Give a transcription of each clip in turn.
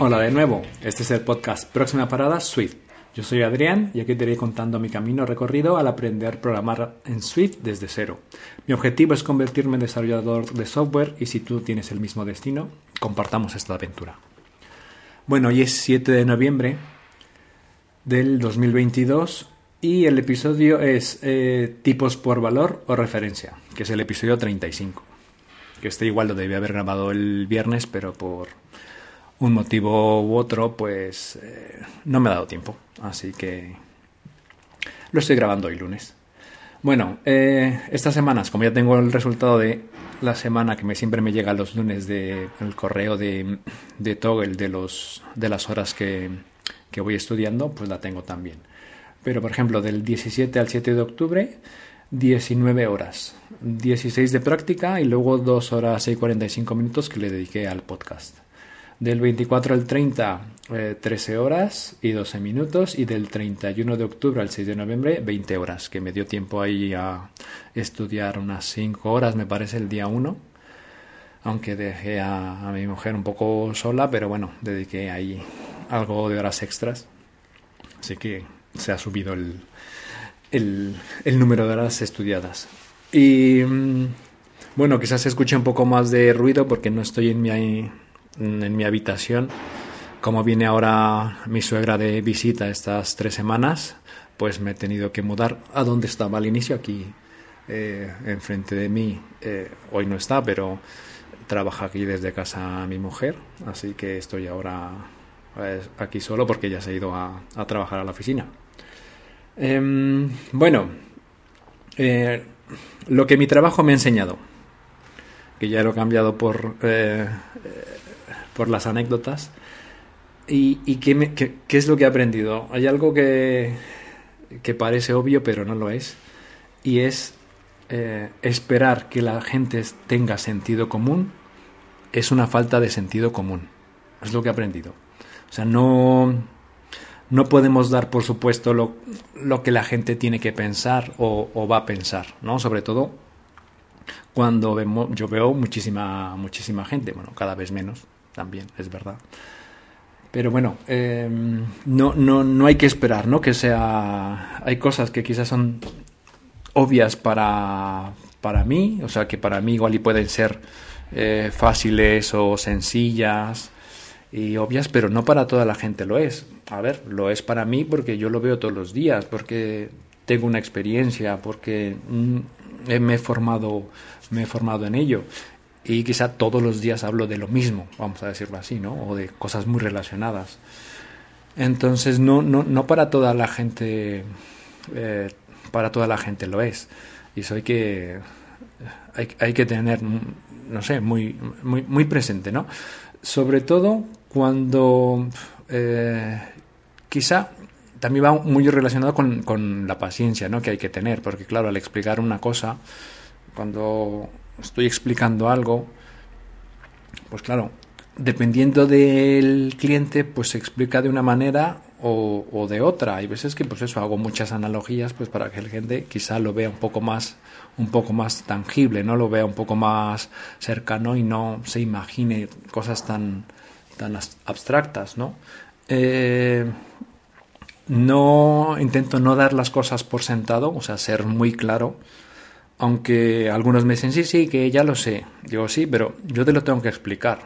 Hola de nuevo, este es el podcast Próxima Parada Swift. Yo soy Adrián y aquí te iré contando mi camino recorrido al aprender a programar en Swift desde cero. Mi objetivo es convertirme en desarrollador de software y si tú tienes el mismo destino, compartamos esta aventura. Bueno, hoy es 7 de noviembre del 2022 y el episodio es eh, tipos por valor o referencia, que es el episodio 35. Que este igual lo debía haber grabado el viernes, pero por un motivo u otro, pues eh, no me ha dado tiempo. Así que lo estoy grabando hoy lunes. Bueno, eh, estas semanas, como ya tengo el resultado de la semana que me, siempre me llega los lunes de el correo de, de Toggle de, los, de las horas que, que voy estudiando, pues la tengo también. Pero, por ejemplo, del 17 al 7 de octubre, 19 horas. 16 de práctica y luego 2 horas y 45 minutos que le dediqué al podcast. Del 24 al 30, 13 eh, horas y 12 minutos. Y del 31 de octubre al 6 de noviembre, 20 horas, que me dio tiempo ahí a estudiar unas 5 horas, me parece, el día 1. Aunque dejé a, mi mujer un poco sola, pero bueno, dediqué ahí algo de horas extras. Así que se ha subido el, el, el número de horas estudiadas. Y mm, bueno, quizás se escuche un poco más de ruido porque no estoy en mi en mi habitación. Como viene ahora mi suegra de visita estas tres semanas, pues me he tenido que mudar a donde estaba al inicio, aquí eh, enfrente de mí. Eh, hoy no está, pero trabaja aquí desde casa mi mujer, así que estoy ahora pues, aquí solo porque ya se ha ido a, trabajar a la oficina. Em, bueno, eh, lo que mi trabajo me ha enseñado, que ya lo he cambiado por por las anécdotas. ¿Y, qué, es lo que he aprendido? Hay algo que, que parece obvio, pero no lo es. Y es eh, esperar que la gente tenga sentido común es una falta de sentido común. Es lo que he aprendido. O sea, no, no podemos dar por supuesto lo, lo que la gente tiene que pensar o, o, va a pensar, ¿no? Sobre todo cuando vemos, yo veo muchísima, muchísima gente, bueno, cada vez menos, también, es verdad. Pero bueno, em, no, no, no hay que esperar, ¿no? Que sea... Hay cosas que quizás son obvias para, para mí, o sea, que para mí igual y pueden ser eh, fáciles o sencillas y obvias, pero no para toda la gente lo es. A ver, lo es para mí porque yo lo veo todos los días, porque tengo una experiencia, porque mm, me he formado, me he formado en ello y quizá todos los días hablo de lo mismo, vamos a decirlo así, ¿no? O de cosas muy relacionadas. Entonces, no, no, no para toda la gente, eh, para toda la gente lo es. Y eso hay que, hay, hay, que tener, no sé, muy, muy, muy presente, ¿no? Sobre todo cuando eh, quizá también va muy relacionado con, con la paciencia, ¿no? Que hay que tener, porque claro, al explicar una cosa, cuando estoy explicando algo, pues claro, dependiendo del cliente, pues se explica de una manera o, de otra. Hay veces que pues eso hago muchas analogías pues para que la gente quizá lo vea un poco más un poco más tangible, no lo vea un poco más cercano y no se imagine cosas tan tan abstractas, ¿no? Eh, no intento no dar las cosas por sentado, o sea, ser muy claro aunque algunos me dicen, sí, sí, que ya lo sé. Digo, sí, pero yo te lo tengo que explicar.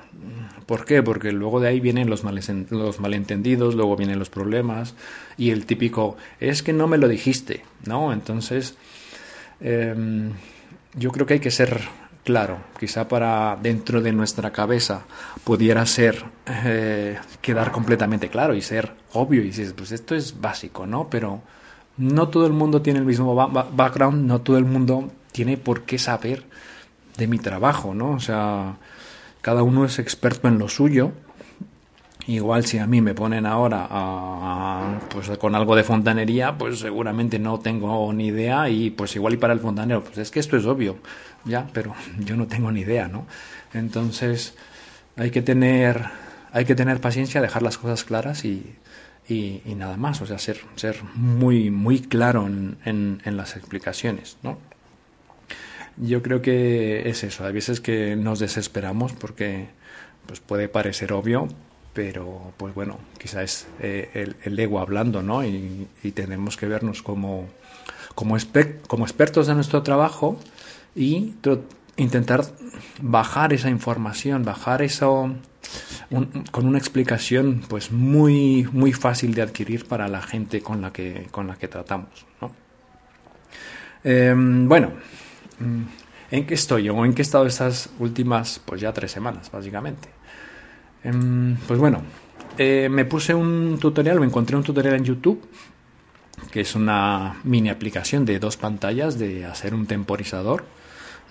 ¿Por qué? Porque luego de ahí vienen los, los malentendidos, luego vienen los problemas y el típico, es que no me lo dijiste, ¿no? Entonces, em, yo creo que hay que ser claro. Quizá para dentro de nuestra cabeza pudiera ser eh, quedar completamente claro y ser obvio y dices, pues esto es básico, ¿no? Pero no todo el mundo tiene el mismo background, no todo el mundo tiene por qué saber de mi trabajo, ¿no? O sea, cada uno es experto en lo suyo. Igual si a mí me ponen ahora pues con algo de fontanería, pues seguramente no tengo ni idea y pues igual y para el fontanero, pues es que esto es obvio, ya, pero yo no tengo ni idea, ¿no? Entonces hay que tener, hay que tener paciencia, dejar las cosas claras y, y, nada más, o sea, ser, ser muy, muy claro en las explicaciones, ¿no? Yo creo que es eso. Hay veces que nos desesperamos porque pues puede parecer obvio, pero pues bueno, quizás es eh, el, ego hablando, ¿no? Y, tenemos que vernos como, como, expertos de nuestro trabajo y intentar bajar esa información, bajar eso con una explicación pues muy muy fácil de adquirir para la gente con la que con la que tratamos ¿no? Em, bueno en qué estoy o en qué he estado estas últimas pues ya tres semanas básicamente em, pues bueno eh, me puse un tutorial me encontré un tutorial en YouTube que es una mini aplicación de dos pantallas de hacer un temporizador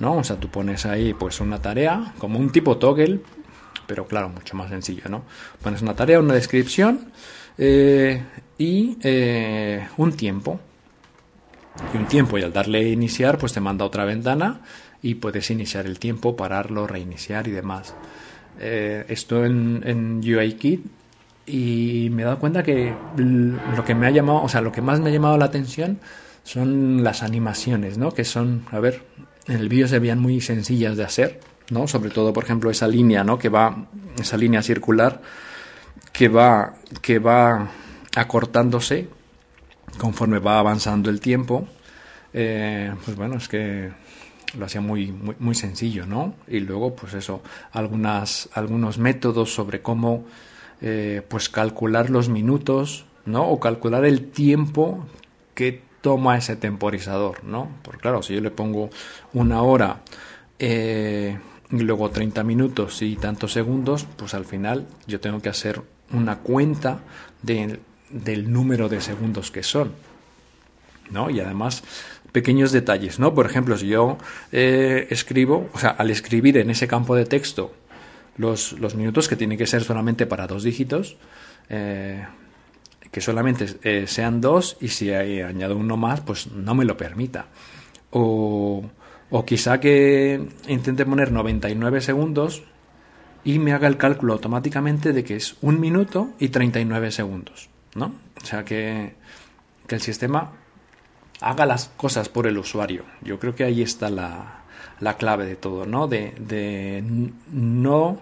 ¿no? O sea, tú pones ahí pues una tarea, como un tipo toggle, pero claro, mucho más sencillo, ¿no? Pones una tarea, una descripción eh, y eh, un tiempo. Y un tiempo, y al darle iniciar, pues te manda otra ventana y puedes iniciar el tiempo, pararlo, reiniciar y demás. Eh, esto en, en UIKit y me he dado cuenta que lo que me ha llamado, o sea, lo que más me ha llamado la atención son las animaciones, ¿no? Que son, a ver, en el vídeo se veían muy sencillas de hacer, ¿no? Sobre todo, por ejemplo, esa línea, ¿no? Que va, esa línea circular que va, que va acortándose conforme va avanzando el tiempo. Eh, pues bueno, es que lo hacía muy, muy, muy, sencillo, ¿no? Y luego, pues eso, algunas, algunos métodos sobre cómo, eh, pues calcular los minutos, ¿no? O calcular el tiempo que toma ese temporizador, ¿no? Porque claro, si yo le pongo una hora eh, y luego 30 minutos y tantos segundos, pues al final yo tengo que hacer una cuenta del número de segundos que son, ¿no? Y además pequeños detalles, ¿no? Por ejemplo, si yo eh, escribo, o sea, al escribir en ese campo de texto los, los minutos, que tiene que ser solamente para dos dígitos, eh, que solamente eh, sean dos y si añado uno más, pues no me lo permita. O, o quizá que intente poner 99 segundos y me haga el cálculo automáticamente de que es un minuto y 39 segundos, ¿no? O sea que, que el sistema haga las cosas por el usuario. Yo creo que ahí está la, la clave de todo, ¿no? De, de no,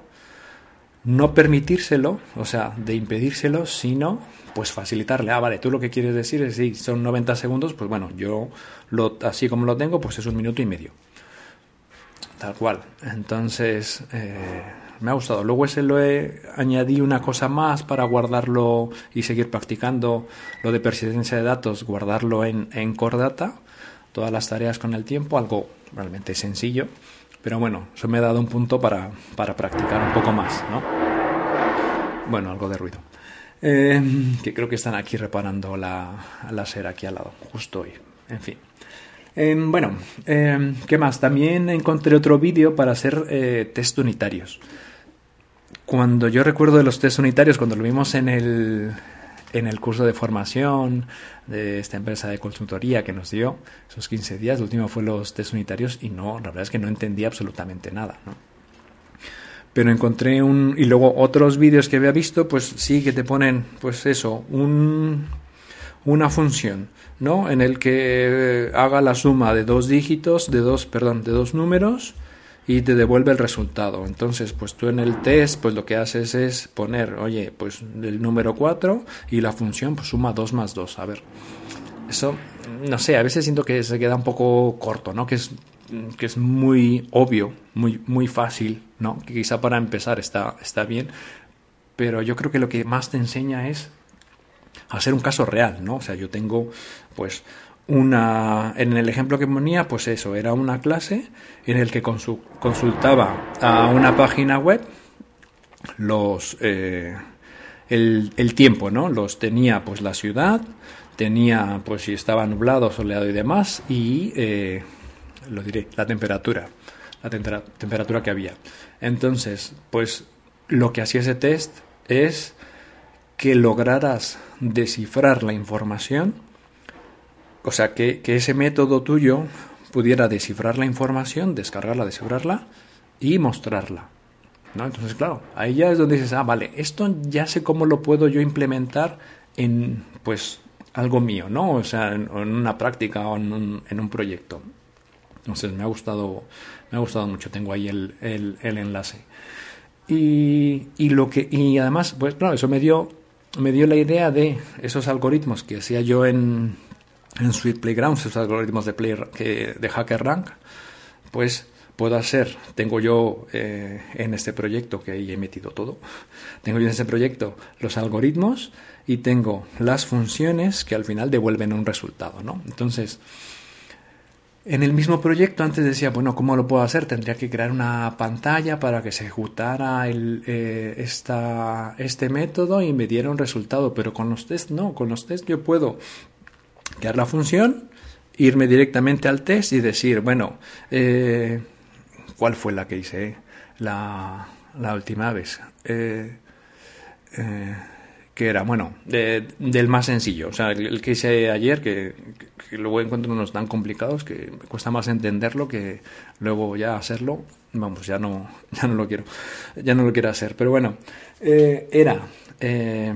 no permitírselo, o sea, de impedírselo, sino pues facilitarle. Ah, vale, tú lo que quieres decir es si son 90 segundos, pues bueno, yo lo, así como lo tengo, pues es un minuto y medio. Tal cual. Entonces, eh, me ha gustado. Luego ese lo he añadí una cosa más para guardarlo y seguir practicando lo de persistencia de datos, guardarlo en, en Core Data, todas las tareas con el tiempo, algo realmente sencillo. Pero bueno, eso me ha dado un punto para, para practicar un poco más, ¿no? Bueno, algo de ruido. Eh, que creo que están aquí reparando la, la aquí al lado, justo hoy. En fin. Eh, bueno, eh, ¿qué más? También encontré otro vídeo para hacer test unitarios. Cuando yo recuerdo de los test unitarios, cuando lo vimos en el, en el curso de formación de esta empresa de consultoría que nos dio esos 15 días, el último fue los test unitarios y no, la verdad es que no entendía absolutamente nada. pero encontré un y luego otros vídeos que había visto pues sí que te ponen pues eso un una función no en el que eh, haga la suma de dos dígitos de dos perdón de dos números y te devuelve el resultado. Entonces pues tú en el test pues lo que haces es poner oye pues el número 4 y la función pues suma 2 más 2 a ver eso no sé a veces siento que se queda un poco corto no que es que es muy obvio, muy, muy fácil, ¿no? Que quizá para empezar está, está bien, pero yo creo que lo que más te enseña es hacer un caso real, ¿no? O sea, yo tengo, pues, una. En el ejemplo que ponía, pues eso, era una clase en el que consultaba a una página web los. Eh, el, el, tiempo, ¿no? Los tenía, pues, la ciudad, tenía, pues, si estaba nublado, soleado y demás, y. Eh, lo diré, la temperatura, la temperatura que había. Entonces, pues lo que hacía ese test es que lograras descifrar la información, o sea, que, ese método tuyo pudiera descifrar la información, descargarla, descifrarla y mostrarla. ¿no? Entonces, claro, ahí ya es donde dices, ah, vale, esto ya sé cómo lo puedo yo implementar en, pues, algo mío, ¿no? O sea, en, una práctica o en un, en un proyecto. Entonces me ha gustado, me ha gustado mucho. Tengo ahí el, el, enlace. Y, y, lo que, y además, pues claro, eso me dio, me dio la idea de esos algoritmos que hacía yo en, en Sweet Playgrounds, esos algoritmos de, play, que, de HackerRank, pues puedo hacer, tengo yo eh, en este proyecto, que ahí he metido todo, tengo yo en este proyecto los algoritmos y tengo las funciones que al final devuelven un resultado, ¿no? Entonces, en el mismo proyecto antes decía, bueno, ¿cómo lo puedo hacer? Tendría que crear una pantalla para que se ejecutara el, eh, esta, este método y me diera un resultado, pero con los test no, con los test yo puedo crear la función, irme directamente al test y decir, bueno, eh, ¿cuál fue la que hice la, la última vez? Eh, eh, que era, bueno, del más sencillo, o sea, el, que hice ayer, que, luego encuentro unos tan complicados que me cuesta más entenderlo que luego ya hacerlo, vamos, ya no, ya no lo quiero, ya no lo quiero hacer, pero bueno, eh, era eh,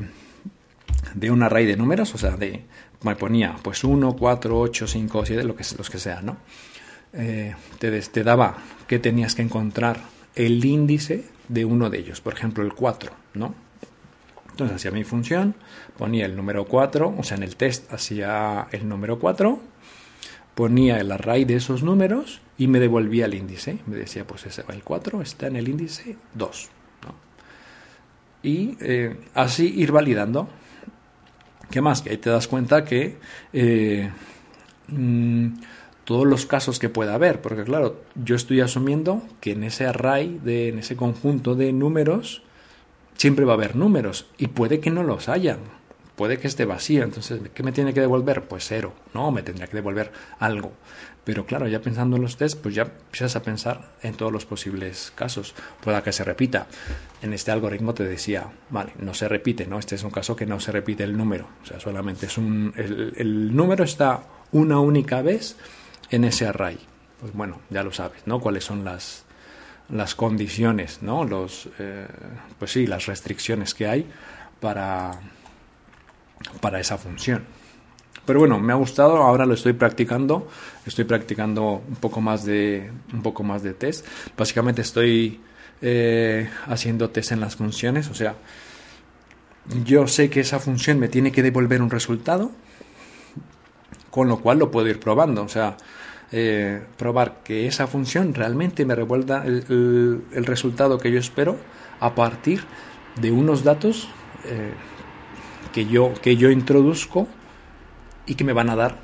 de un array de números, o sea, de, me ponía pues 1, 4, 8, 5, 7, lo que, los que sean, ¿no? Eh, te, te daba que tenías que encontrar el índice de uno de ellos, por ejemplo el 4, ¿no? Entonces hacía mi función, ponía el número 4, o sea, en el test hacía el número 4, ponía el array de esos números y me devolvía el índice. Me decía, pues ese, el 4 está en el índice 2. Y eh, así ir validando. ¿Qué más? Que ahí te das cuenta que eh, mm, todos los casos que pueda haber, porque claro, yo estoy asumiendo que en ese array, de, en ese conjunto de números, siempre va a haber números y puede que no los haya, puede que esté vacío, entonces, ¿qué me tiene que devolver? Pues cero, no, me tendría que devolver algo. Pero claro, ya pensando en los test, pues ya empiezas a pensar en todos los posibles casos. Pueda que se repita. En este algoritmo te decía, vale, no se repite, ¿no? Este es un caso que no se repite el número. O sea, solamente es un. El, el número está una única vez en ese array. Pues bueno, ya lo sabes, ¿no? Cuáles son las, las condiciones, ¿no? Los, eh, pues sí, las restricciones que hay para, para esa función. Pero bueno, me ha gustado, ahora lo estoy practicando, estoy practicando un poco más de, un poco más de test. Básicamente estoy eh, haciendo test en las funciones, o sea, yo sé que esa función me tiene que devolver un resultado, con lo cual lo puedo ir probando, o sea, eh, probar que esa función realmente me revuelva el, resultado que yo espero a partir de unos datos eh, que, yo, que yo introduzco y que me van a dar,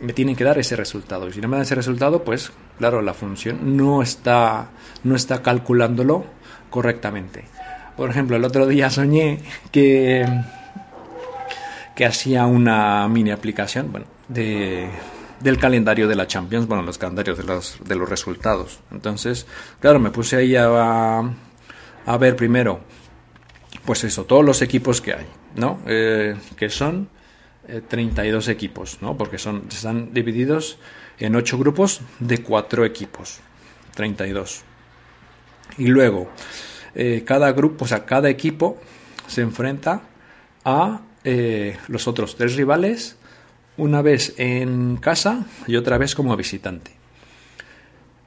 me tienen que dar ese resultado. Y si no me dan ese resultado, pues claro, la función no está, no está calculándolo correctamente. Por ejemplo, el otro día soñé que, que hacía una mini aplicación, bueno, de del calendario de la Champions, bueno, los calendarios de los, de los resultados. Entonces, claro, me puse ahí a, a ver primero, pues eso, todos los equipos que hay, ¿no? Eh, que son 32 eh, equipos, ¿no? Porque son, están divididos en 8 grupos de 4 equipos, 32. Y luego, eh, cada grupo, o sea, cada equipo se enfrenta a los otros tres rivales una vez en casa y otra vez como visitante.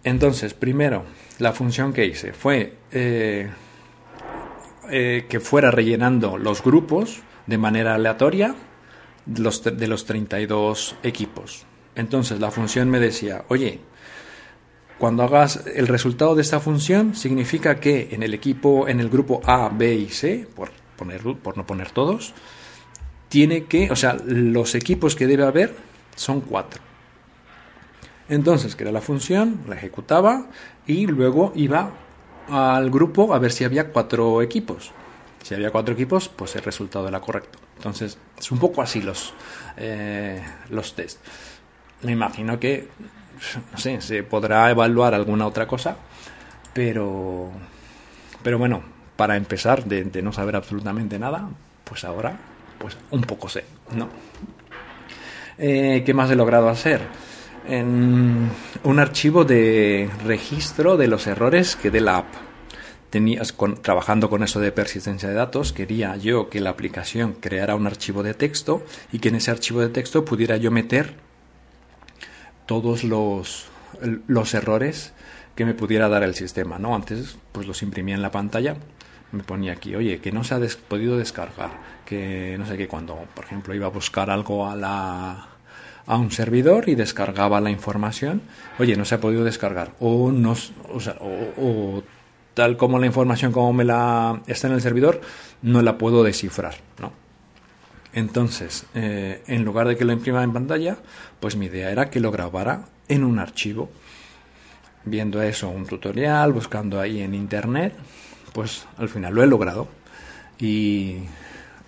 Entonces, primero, la función que hice fue eh, eh, que fuera rellenando los grupos de manera aleatoria de los, de los 32 equipos. Entonces, la función me decía, oye, cuando hagas el resultado de esta función, significa que en el equipo, en el grupo A, B y C, por, poner, por no poner todos, tiene que, o sea, los equipos que debe haber son cuatro. Entonces, era la función, la ejecutaba y luego iba al grupo a ver si había cuatro equipos. Si había cuatro equipos, pues el resultado era correcto. Entonces, es un poco así los, eh, los test. Me imagino que, no sé, se podrá evaluar alguna otra cosa, pero, pero bueno, para empezar, de no saber absolutamente nada, pues ahora pues un poco sé, ¿no? Eh, ¿Qué más he logrado hacer? En un archivo de registro de los errores que dé la app. Tenías, trabajando con eso de persistencia de datos, quería yo que la aplicación creara un archivo de texto y que en ese archivo de texto pudiera yo meter todos los, los errores que me pudiera dar el sistema, ¿no? Antes pues los imprimía en la pantalla me ponía aquí, oye, que no se ha podido descargar, que no sé qué, cuando, por ejemplo, iba a buscar algo a la a un servidor y descargaba la información, oye, no se ha podido descargar, o no, o, o, tal como la información como me la está en el servidor, no la puedo descifrar, ¿no? Entonces, eh, en lugar de que lo imprima en pantalla, pues mi idea era que lo grabara en un archivo. Viendo eso, un tutorial, buscando ahí en internet, pues al final lo he logrado. Y,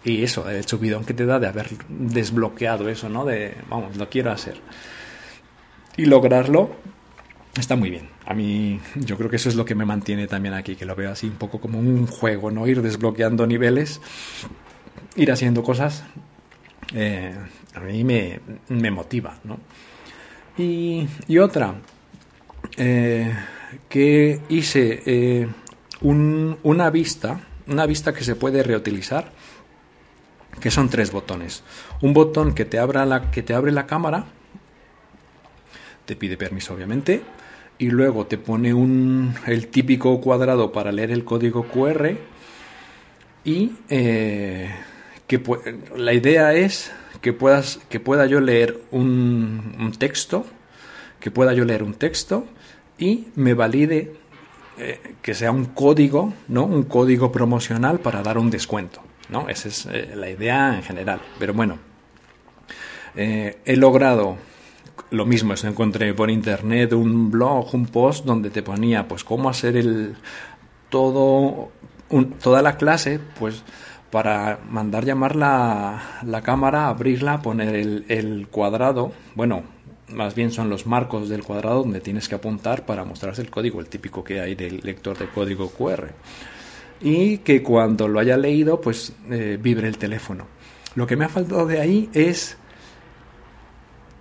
y eso, el subidón que te da de haber desbloqueado eso, ¿no? De, vamos, lo quiero hacer. Y lograrlo está muy bien. A mí yo creo que eso es lo que me mantiene también aquí, que lo veo así un poco como un juego, ¿no? Ir desbloqueando niveles, ir haciendo cosas, eh, a mí me, me motiva, ¿no? Y, y otra, eh, que hice eh, una vista, una vista que se puede reutilizar, que son tres botones. Un botón que te, abra la, que te abre la cámara, te pide permiso obviamente, y luego te pone un, el típico cuadrado para leer el código QR y eh, que la idea es que puedas que pueda yo leer un, un, texto que pueda yo leer un texto y me valide eh, que sea un código, ¿no? Un código promocional para dar un descuento, ¿no? Esa es eh, la idea en general. Pero bueno, eh, he logrado lo mismo, eso encontré por internet un blog, un post donde te ponía pues cómo hacer el todo toda la clase, pues para mandar llamar la, la cámara, abrirla, poner el cuadrado, bueno, más bien son los marcos del cuadrado donde tienes que apuntar para mostrarse el código, el típico que hay del lector de código QR. Y que cuando lo haya leído, pues eh, vibre el teléfono. Lo que me ha faltado de ahí es...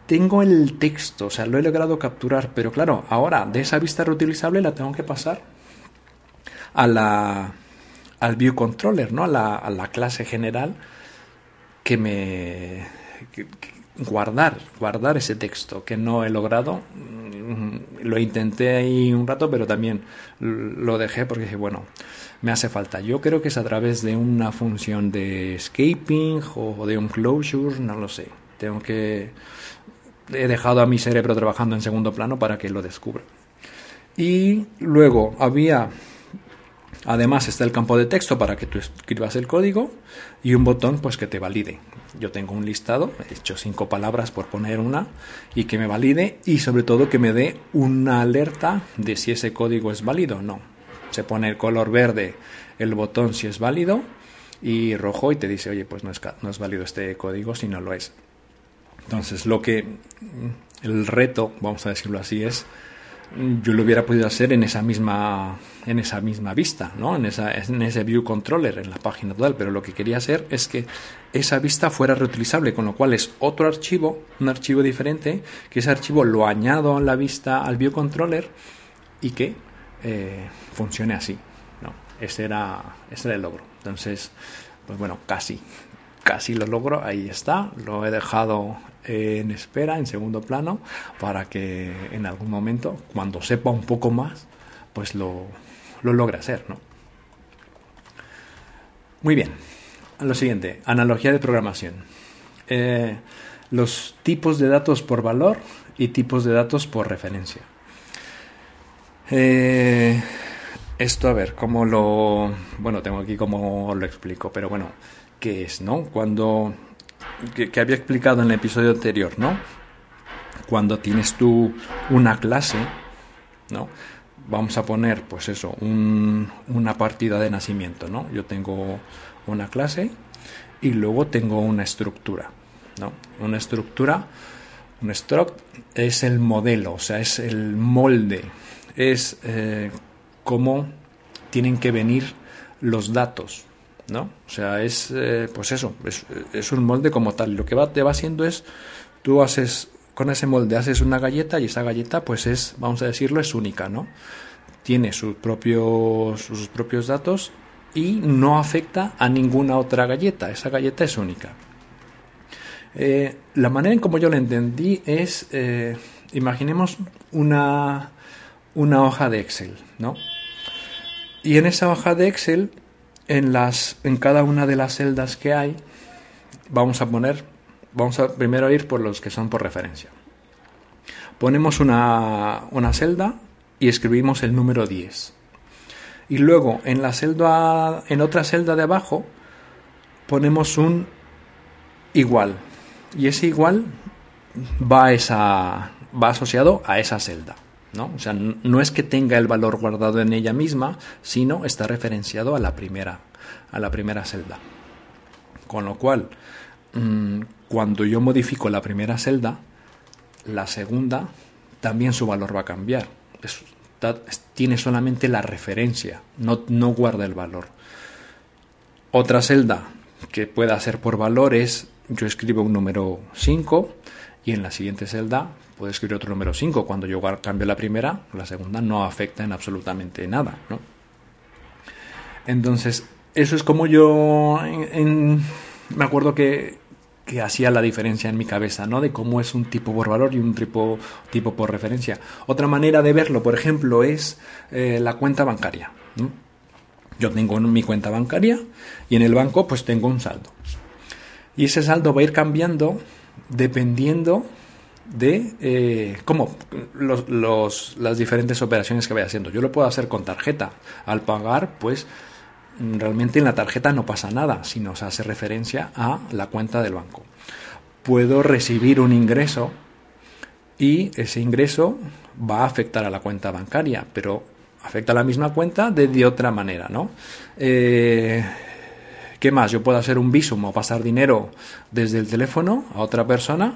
Tengo el texto, o sea, lo he logrado capturar, pero claro, ahora de esa vista reutilizable la tengo que pasar a la, al view controller, ¿no? A la, a la clase general que me, guardar, guardar ese texto que no he logrado. Mm, lo intenté ahí un rato, pero también lo dejé porque dije, bueno, me hace falta. Yo creo que es a través de una función de escaping o de un closure, no lo sé. Tengo que... He dejado a mi cerebro trabajando en segundo plano para que lo descubra. Y luego había Además está el campo de texto para que tú escribas el código y un botón pues que te valide. Yo tengo un listado, he hecho cinco palabras por poner una y que me valide y sobre todo que me dé una alerta de si ese código es válido o no. Se pone el color verde el botón si es válido y rojo y te dice, oye, pues no es, no es válido este código si no lo es. Entonces lo que el reto, vamos a decirlo así, es yo lo hubiera podido hacer en esa misma en esa misma vista, ¿no? En, esa, en ese view controller, en la página total, pero lo que quería hacer es que esa vista fuera reutilizable, con lo cual es otro archivo, un archivo diferente, que ese archivo lo añado en la vista al view controller y que eh, funcione así, ¿no? Ese era, ese era el logro. Entonces, pues bueno, casi, casi lo logro, ahí está, lo he dejado en espera, en segundo plano, para que en algún momento, cuando sepa un poco más, pues lo, lo logre hacer, ¿no? Muy bien, lo siguiente, analogía de programación. Eh, los tipos de datos por valor y tipos de datos por referencia. Eh, esto, a ver, ¿cómo lo...? Bueno, tengo aquí cómo lo explico, pero bueno, qué es, ¿no? Cuando, que, había explicado en el episodio anterior, ¿no? Cuando tienes tú una clase, ¿no? Vamos a poner, pues eso, una partida de nacimiento, ¿no? Yo tengo una clase y luego tengo una estructura, ¿no? Una estructura, un struct es el modelo, o sea, es el molde, es eh, cómo tienen que venir los datos, ¿no? O sea, es, eh, pues eso, es, un molde como tal. Lo que va, te va haciendo es, tú haces, con ese molde haces una galleta y esa galleta, pues es, vamos a decirlo, es única, ¿no? Tiene sus propios, sus propios datos y no afecta a ninguna otra galleta. Esa galleta es única. Eh, la manera en como yo lo entendí es, eh, imaginemos una, una hoja de Excel, ¿no? Y en esa hoja de Excel en, las, en cada una de las celdas que hay, vamos a poner, vamos a primero ir por los que son por referencia. Ponemos una, una celda y escribimos el número 10. Y luego en la celda, en otra celda de abajo, ponemos un igual. Y ese igual va, esa, va asociado a esa celda. ¿No? O sea, no es que tenga el valor guardado en ella misma, sino está referenciado a la primera, a la primera celda. Con lo cual, mm, cuando yo modifico la primera celda, la segunda también su valor va a cambiar. tiene solamente la referencia, no, no guarda el valor. Otra celda que pueda ser por valores, yo escribo un número 5 y en la siguiente celda puedo escribir otro número 5. Cuando yo cambio la primera, la segunda no afecta en absolutamente nada. ¿no? Entonces, eso es como yo me acuerdo que, que, hacía la diferencia en mi cabeza, ¿no? De cómo es un tipo por valor y un tipo, tipo por referencia. Otra manera de verlo, por ejemplo, es eh, la cuenta bancaria. Yo tengo mi cuenta bancaria y en el banco pues tengo un saldo. Y ese saldo va a ir cambiando dependiendo de eh, cómo los, las diferentes operaciones que vaya haciendo. Yo lo puedo hacer con tarjeta. Al pagar, pues realmente en la tarjeta no pasa nada, sino se hace referencia a la cuenta del banco. Puedo recibir un ingreso y ese ingreso va a afectar a la cuenta bancaria, pero afecta a la misma cuenta de, otra manera, ¿no? Eh, ¿Qué más? Yo puedo hacer un visum o pasar dinero desde el teléfono a otra persona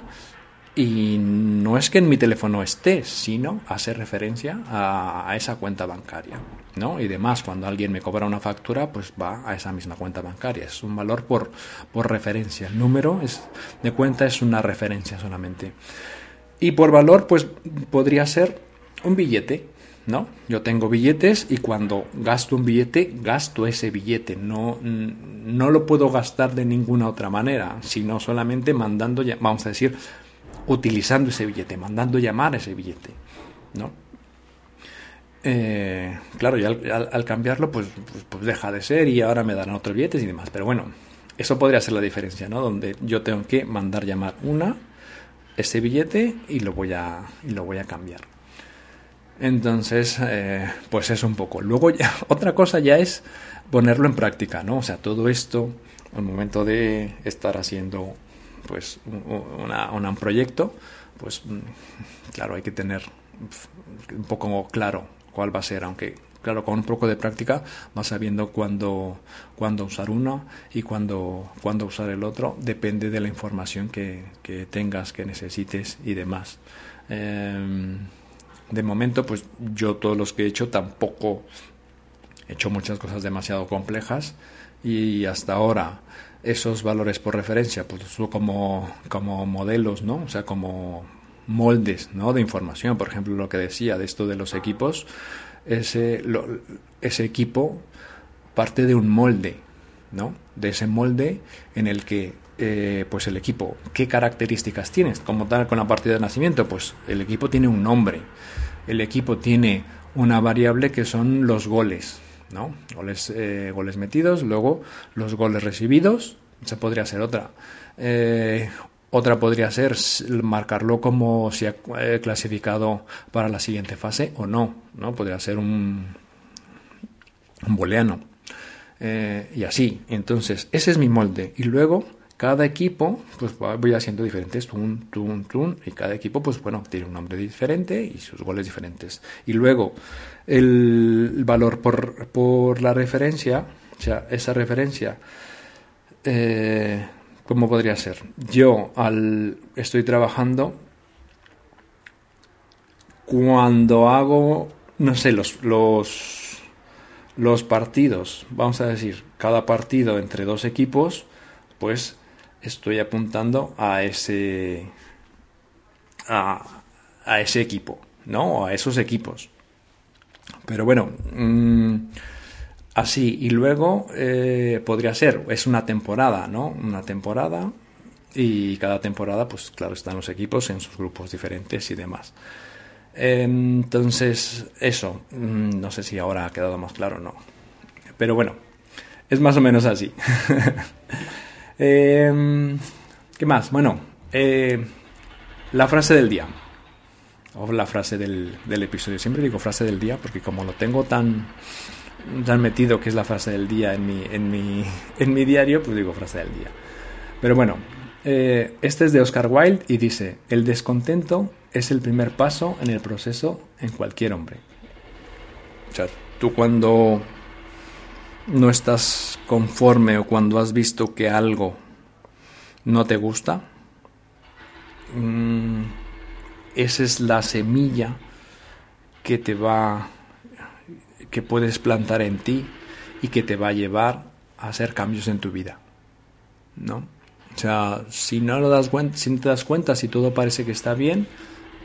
y no es que en mi teléfono esté, sino hacer referencia a, esa cuenta bancaria, ¿no? Y demás, cuando alguien me cobra una factura, pues va a esa misma cuenta bancaria. Es un valor por, por referencia. El número es, de cuenta es una referencia solamente. Y por valor, pues podría ser un billete, ¿no? Yo tengo billetes y cuando gasto un billete, gasto ese billete. No, no lo puedo gastar de ninguna otra manera, sino solamente mandando, vamos a decir, utilizando ese billete, mandando llamar a ese billete, ¿no? Eh, claro, y al, cambiarlo, pues, pues, pues, deja de ser y ahora me darán otros billetes y demás. Pero bueno, eso podría ser la diferencia, ¿no? Donde yo tengo que mandar llamar una, ese billete y lo voy a, y lo voy a cambiar. Entonces, eh, pues es un poco. Luego ya, otra cosa ya es ponerlo en práctica, ¿no? O sea, todo esto, al momento de estar haciendo pues un proyecto, pues mm, claro, hay que tener un poco claro cuál va a ser, aunque claro, con un poco de práctica vas sabiendo cuándo, cuándo usar uno y cuándo, cuándo usar el otro, depende de la información que, tengas, que necesites y demás. Eh, de momento, pues yo todos los que he hecho tampoco he hecho muchas cosas demasiado complejas y hasta ahora esos valores por referencia, pues como, como modelos, ¿no? O sea, como moldes, ¿no? De información. Por ejemplo, lo que decía de esto de los equipos, ese, ese equipo parte de un molde, ¿no? De ese molde en el que eh, pues el equipo, ¿qué características tienes? Como tal con la partida de nacimiento, pues el equipo tiene un nombre, el equipo tiene una variable que son los goles, ¿no? Goles, eh, goles metidos, luego los goles recibidos, se podría ser otra. Eh, otra podría ser marcarlo como si ha clasificado para la siguiente fase o no, ¿no? Podría ser un, un booleano. y así. Entonces, ese es mi molde. Y luego cada equipo, pues voy haciendo diferentes, tun, tun, tun, y cada equipo, pues bueno, tiene un nombre diferente y sus goles diferentes. Y luego, el valor por, por la referencia, o sea, esa referencia, eh, ¿cómo podría ser? Yo al, estoy trabajando cuando hago, no sé, los, los, los partidos, vamos a decir, cada partido entre dos equipos, pues estoy apuntando a ese a, ese equipo, ¿no? A esos equipos. Pero bueno, mm, así. Y luego eh, podría ser, es una temporada, ¿no? Una temporada y cada temporada, pues claro, están los equipos en sus grupos diferentes y demás. Entonces, eso, mm, no sé si ahora ha quedado más claro o no. Pero bueno, es más o menos así. Em, ¿Qué más? Bueno, eh, la frase del día. O la frase del, del, episodio. Siempre digo frase del día porque como lo tengo tan, tan metido que es la frase del día en mi, en mi, en mi diario, pues digo frase del día. Pero bueno, eh, este es de Oscar Wilde y dice, el descontento es el primer paso en el proceso en cualquier hombre. O sea, tú cuando no estás conforme o cuando has visto que algo no te gusta, mmm, esa es la semilla que te va, que puedes plantar en ti y que te va a llevar a hacer cambios en tu vida. ¿No? O sea, si no, lo das cuenta, si no te das cuenta, si todo parece que está bien,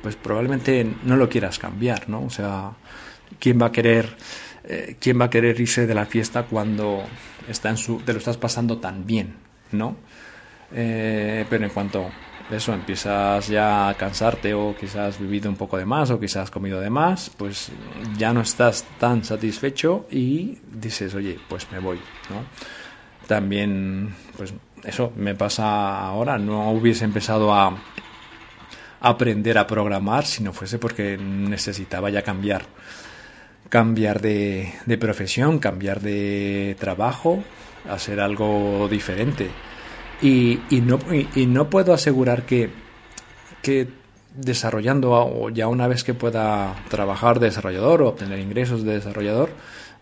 pues probablemente no lo quieras cambiar, ¿no? O sea, ¿quién va a querer, eh, quién va a querer irse de la fiesta cuando está en su, te lo estás pasando tan bien, ¿no? Eh, pero en cuanto eso empiezas ya a cansarte o quizás vivido un poco de más o quizás comido de más, pues ya no estás tan satisfecho y dices, oye, pues me voy, ¿no? También, pues eso me pasa ahora, no hubiese empezado a aprender a programar si no fuese porque necesitaba ya cambiar, cambiar de, de profesión, cambiar de trabajo, hacer algo diferente y, no, y, no puedo asegurar que, que desarrollando o ya una vez que pueda trabajar de desarrollador o obtener ingresos de desarrollador,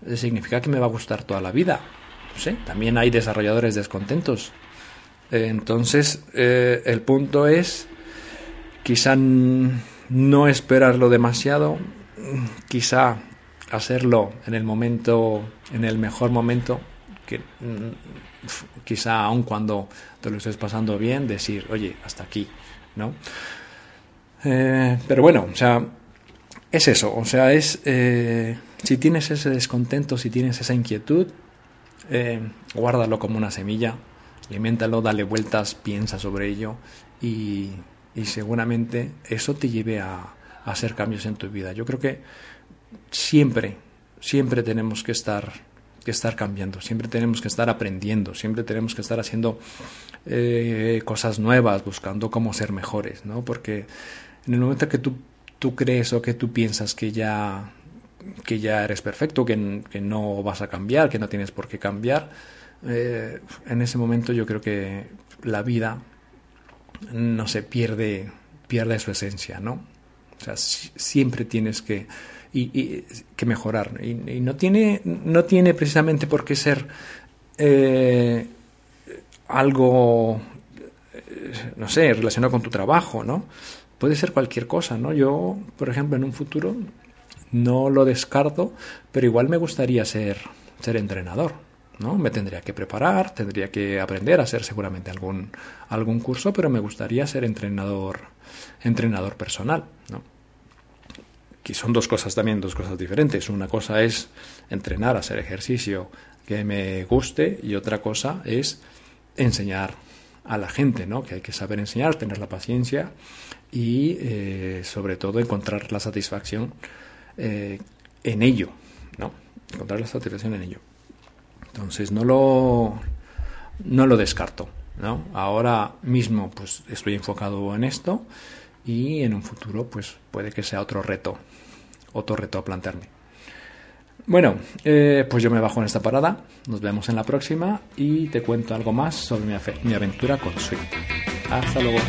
eh, significa que me va a gustar toda la vida. No también hay desarrolladores descontentos. entonces, eh, el punto es quizá no esperarlo demasiado, quizá hacerlo en el momento, en el mejor momento, que quizá aun cuando te lo estés pasando bien, decir, oye, hasta aquí, ¿no? Eh, pero bueno, o sea, es eso, o sea, es, eh, si tienes ese descontento, si tienes esa inquietud, eh, guárdalo como una semilla, aliméntalo, dale vueltas, piensa sobre ello y, y seguramente eso te lleve a, a hacer cambios en tu vida. Yo creo que siempre, siempre tenemos que estar que estar cambiando, siempre tenemos que estar aprendiendo, siempre tenemos que estar haciendo eh, cosas nuevas, buscando cómo ser mejores, ¿no? Porque en el momento que tú, tú crees o que tú piensas que ya, que ya eres perfecto, que, no vas a cambiar, que no tienes por qué cambiar, eh, en ese momento yo creo que la vida no se pierde, pierde su esencia, ¿no? O sea, siempre tienes que y, que mejorar. Y, no, tiene, no tiene precisamente por qué ser eh, algo, eh, no sé, relacionado con tu trabajo, ¿no? Puede ser cualquier cosa, ¿no? Yo, por ejemplo, en un futuro no lo descarto, pero igual me gustaría ser, ser entrenador. ¿no? Me tendría que preparar, tendría que aprender a hacer seguramente algún, algún curso, pero me gustaría ser entrenador, entrenador personal, ¿no? Que son dos cosas también, dos cosas diferentes. Una cosa es entrenar, hacer ejercicio que me guste y otra cosa es enseñar a la gente, ¿no? Que hay que saber enseñar, tener la paciencia y eh, sobre todo encontrar la satisfacción eh, en ello, ¿no? Encontrar la satisfacción en ello. Entonces no lo no lo descarto, ¿no? Ahora mismo pues estoy enfocado en esto y en un futuro pues puede que sea otro reto, otro reto a plantearme. Bueno, eh, pues yo me bajo en esta parada, nos vemos en la próxima y te cuento algo más sobre mi, mi aventura con Swift. Hasta luego.